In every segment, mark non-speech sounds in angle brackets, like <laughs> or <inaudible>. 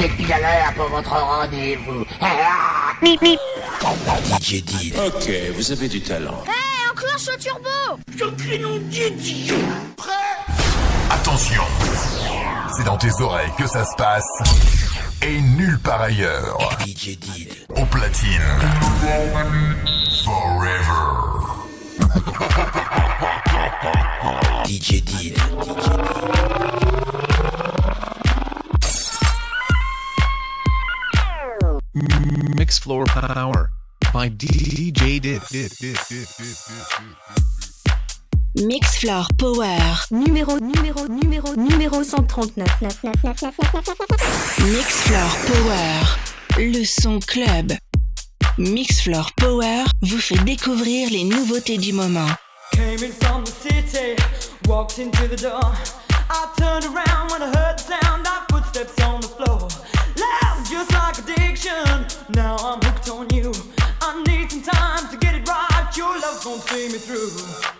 Vous êtes pile à l'heure pour votre rendez-vous. <laughs> DJ Did. Ok, vous avez du talent. Hé, enclenche le turbo Je crie nom Didier Prêt Attention, c'est dans tes oreilles que ça se passe et nulle part ailleurs. DJ Did. Au platine. Forever. DJ Did. Mix Floor Power by DJ Did. Mix Floor Power. Numéro, numéro, numéro, numéro 139. Mix Floor Power. Le son club. Mix Floor Power vous fait découvrir les nouveautés du moment. Came in from the city, walked into the door. I turned around when I heard the sound of footsteps on the won't see me through.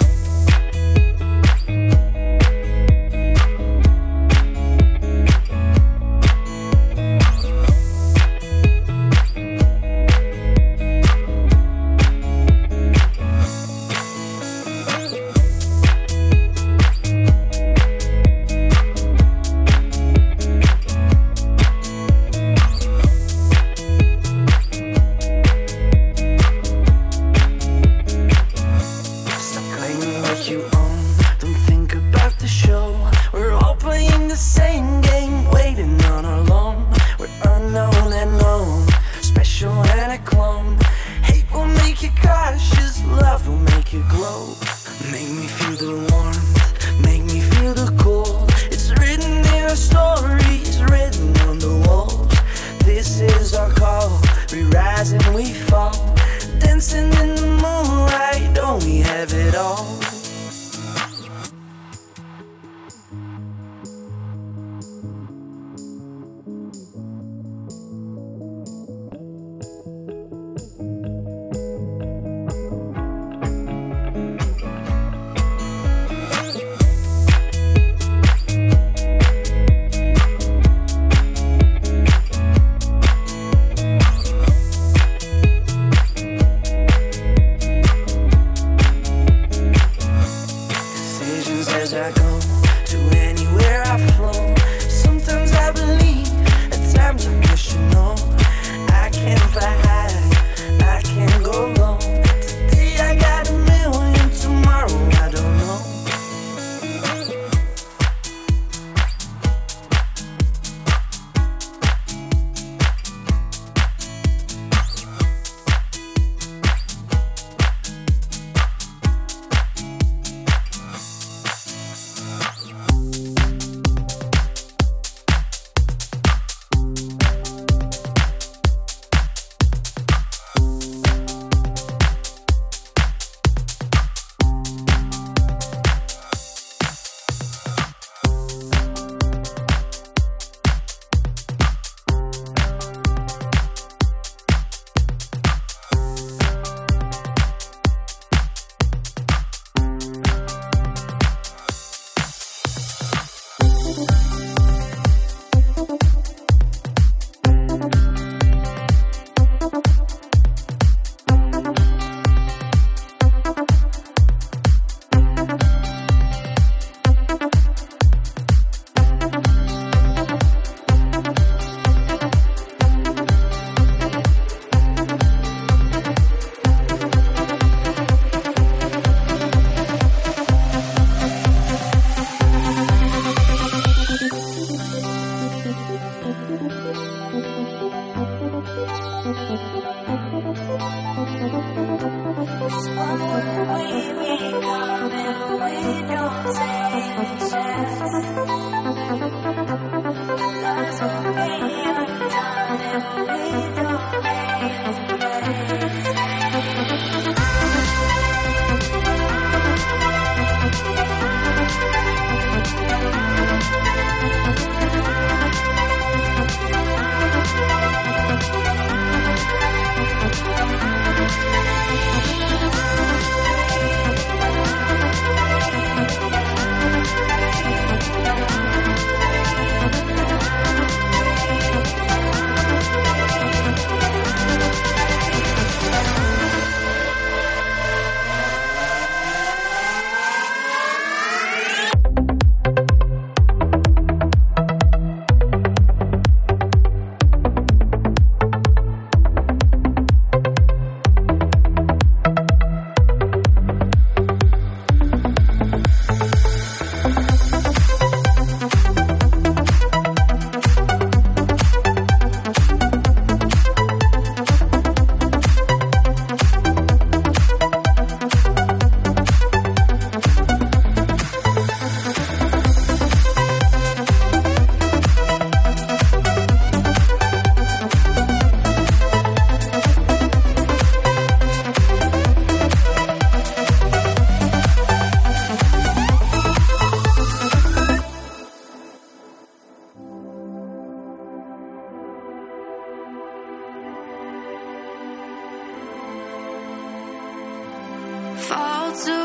to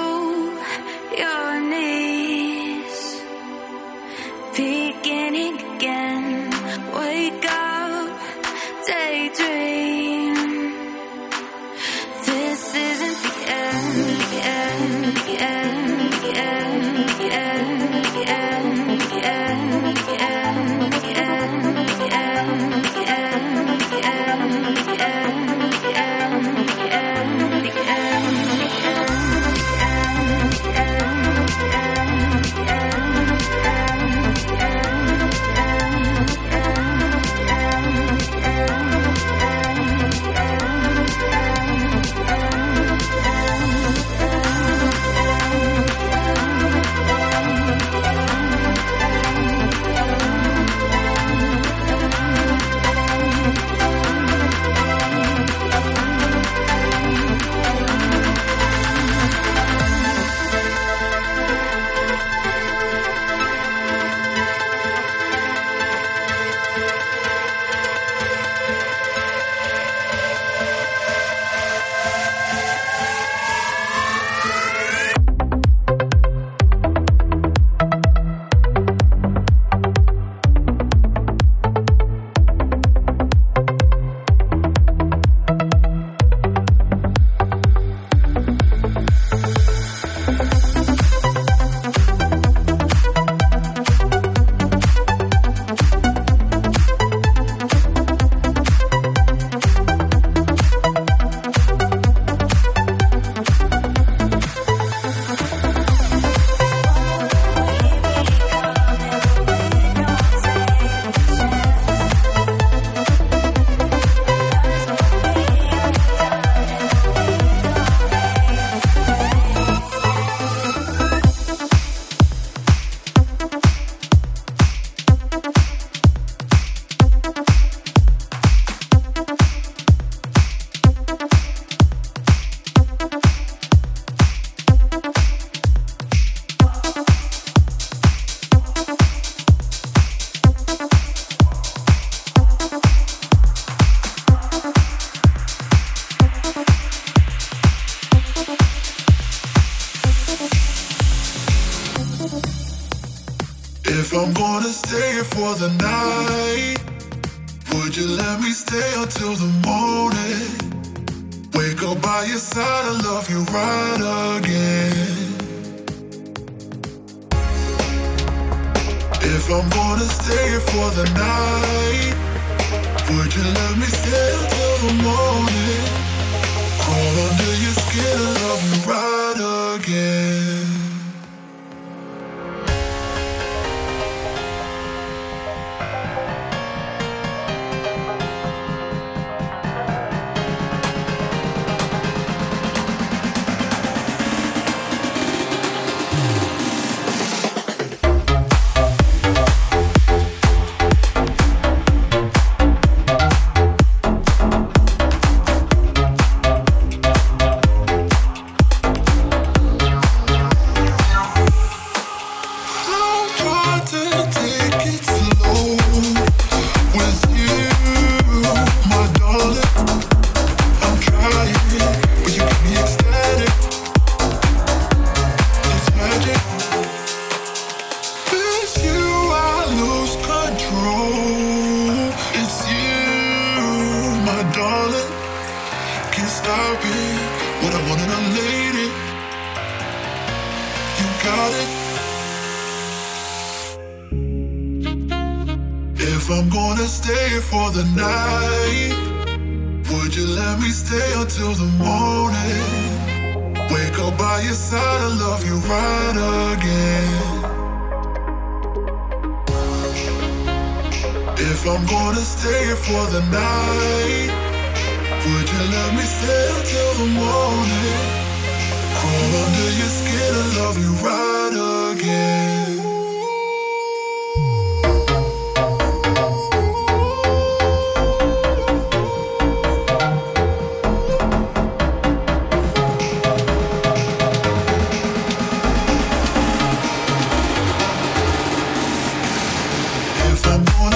I'm gonna stay here for the night, would you let me stay until the morning? Wake up by your side, I love you right again. If I'm gonna stay here for the night, would you let me stay until the morning? Crawl under your skin, I love you right again. abbandono.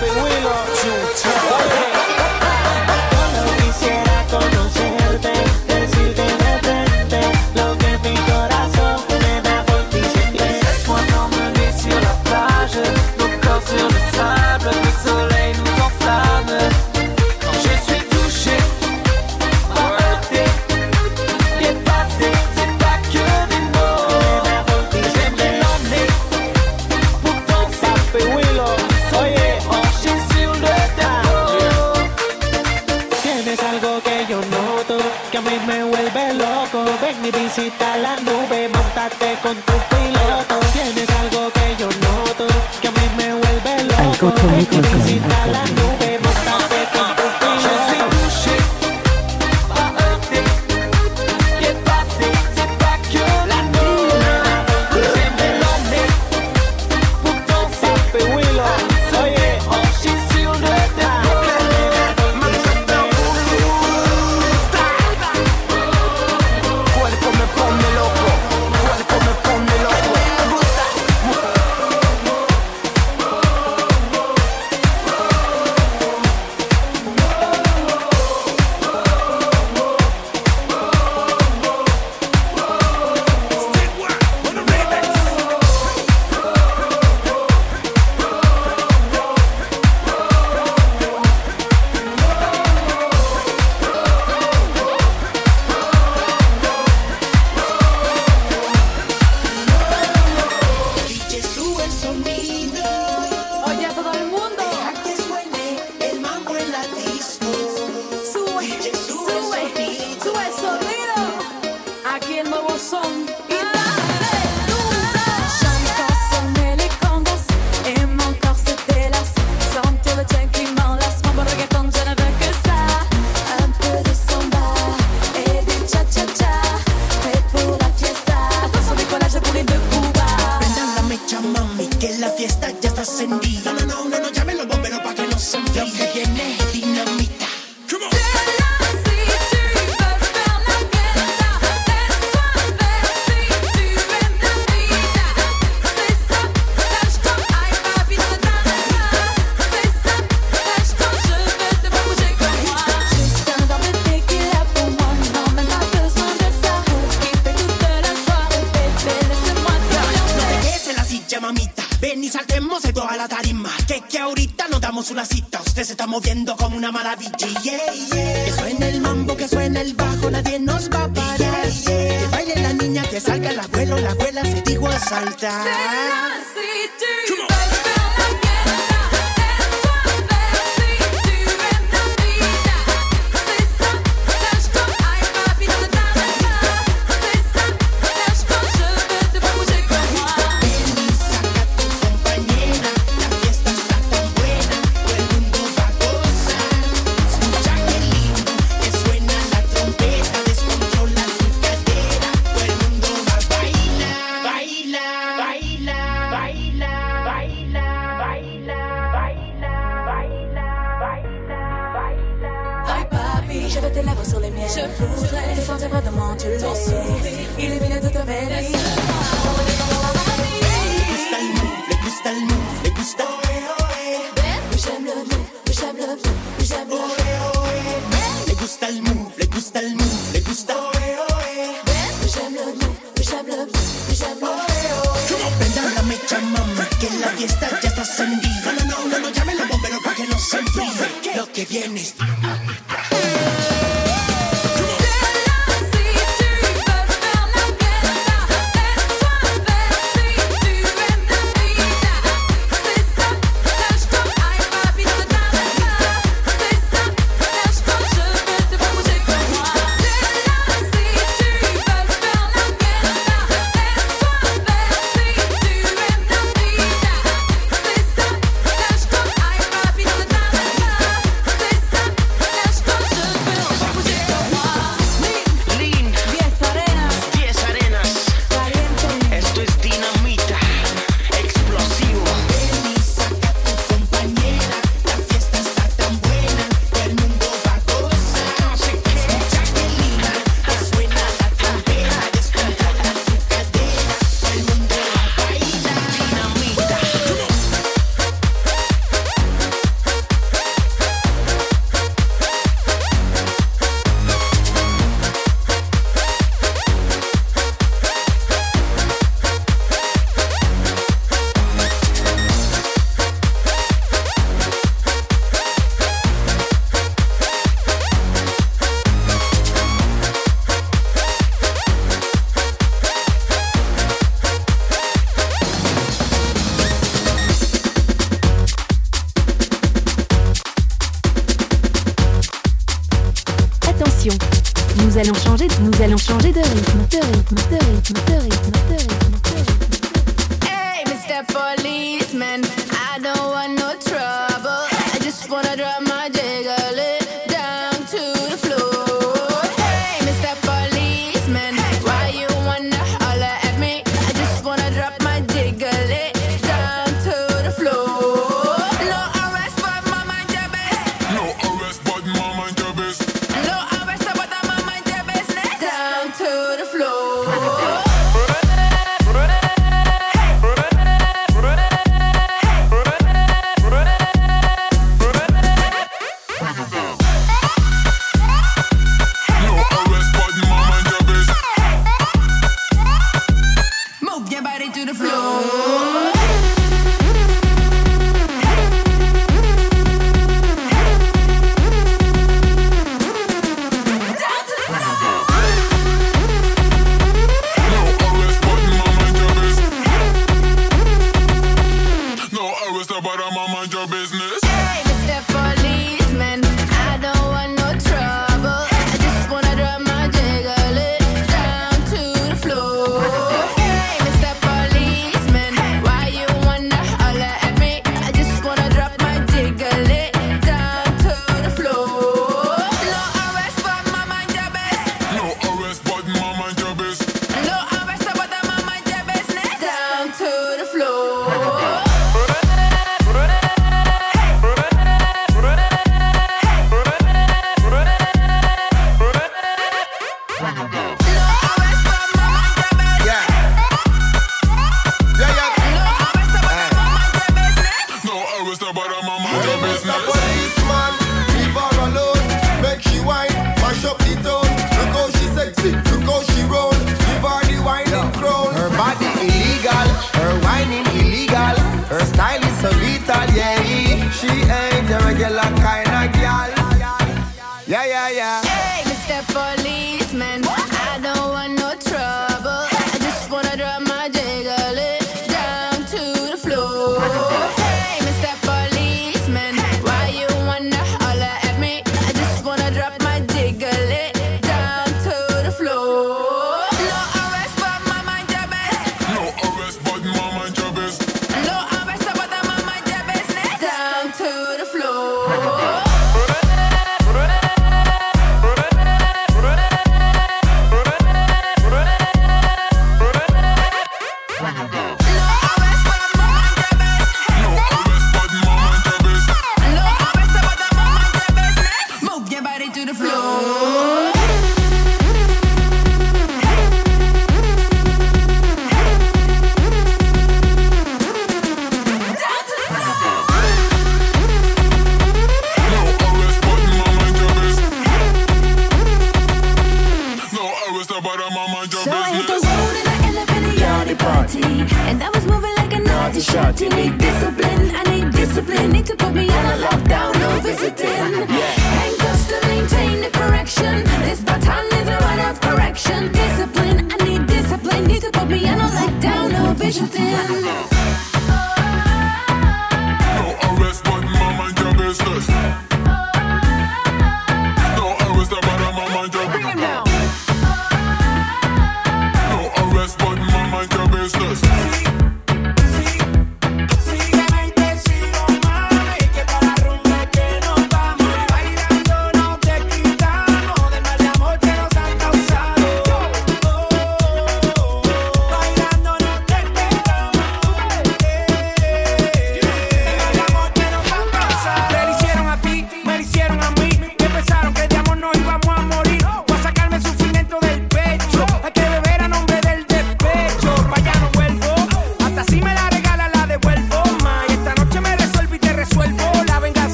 对，为了酒。Una cita, usted se está moviendo como una maravilla. Que suene el mambo, que suene el bajo, nadie nos va a parar. Que baile la niña, que salga el abuelo, la abuela se dijo a saltar. Yeah, yeah, yeah.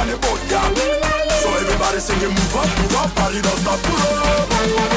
On the boat, yeah. So everybody sing it, move up, move up, body don't stop, pull up.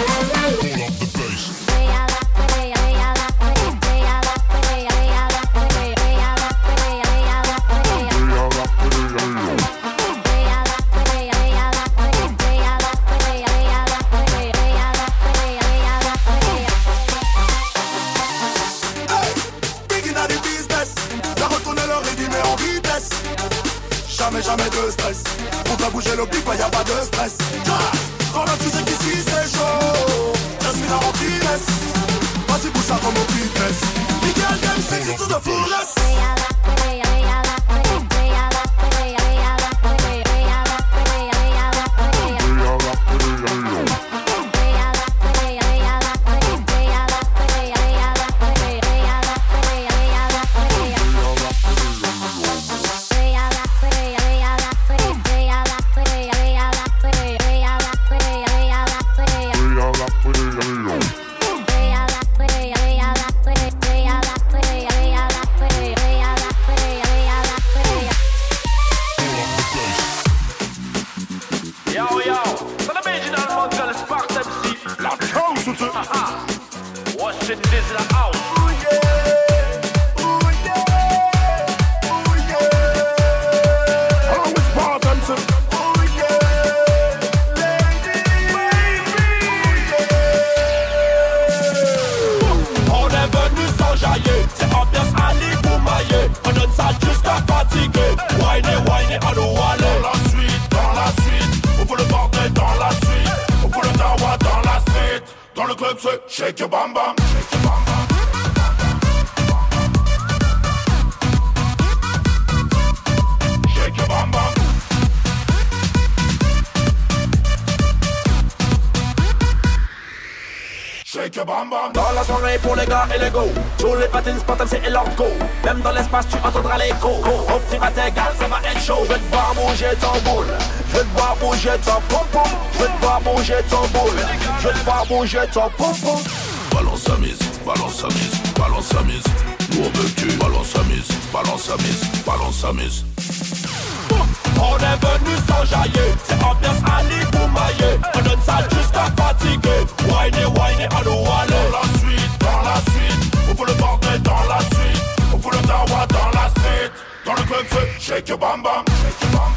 Bouger ton pom pom Balance sa mise, balance sa mise, balance sa mise. Nous on veut que tu balance sa mise, balance sa mise, balance sa mise. On est venu s'enjailler C'est ambiance Ali Boumaillé On donne ça jusqu'à fatiguer Whiny, whiny, à nous aller Dans la suite, dans la suite. On fout le bordel dans la suite. On fout le dawa dans la street. Dans le club, c'est shake your bam bam. Shake your bam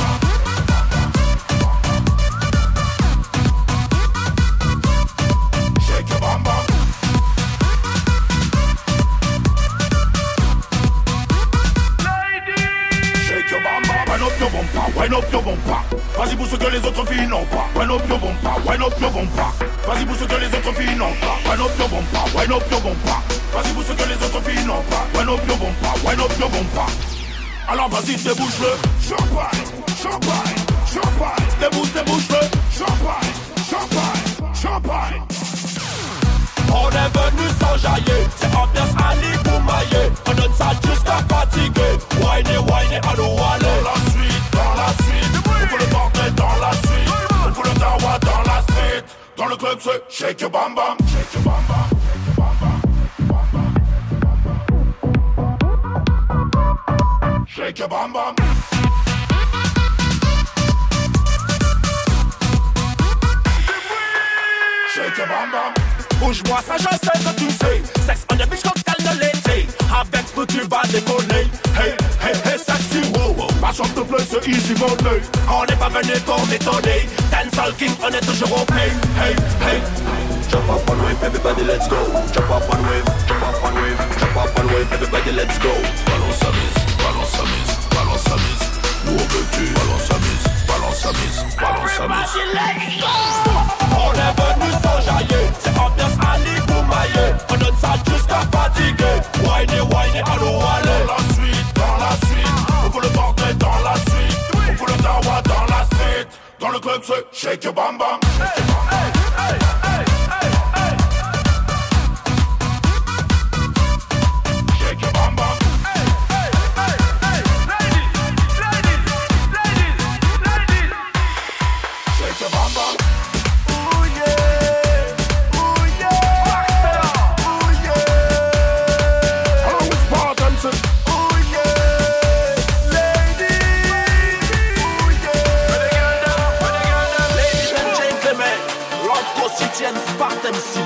wind up your bumper? Vas-y pour ce que les autres filles n'ont pas. Wind up your bumper, wind up your bumper? Vas-y pour ce que les autres filles n'ont pas. Wind up your bumper, wind up your bumper? Vas-y pour ce que les autres filles n'ont pas. Wind up your bumper, wind up your bumper? Alors vas-y, débouche-le. Champagne, champagne, champagne. Débouche, débouche-le. Champagne, champagne, champagne. On est venu s'enjailler C'est ambiance Ali Boumaillé On donne ça jusqu'à fatiguer Whiny, whiny, à nous aller Dans le club, c'est shake your bam bam. Shake your bam bam. Shake your bam bam. Shake your bam bam. Bouge-moi, ça je sais que tu sais Sexe on the beach, cocktail de l'été Avec tout tu vas déconner hey, hey, Sachant the plaît, c'est easy money. On n'est pas venu pour m'étonner. Ten King, on est toujours au pay. Hey, hey. Jump up on wave, everybody let's go. Jump up on wave, jump up on wave, jump up on wave, everybody let's go. Balance à mise, balance à mise, balance à mise. Nous on veut tu, balance à mise, balance à mise, balance à mise. Everybody let's go. On est venu s'enjailler, c'est ambiance Ali Boumaillé. On donne ça jusqu'à fatiguer. Wine, wine. Club, so shake your bum bum. Hey, hey. D'ici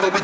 Stop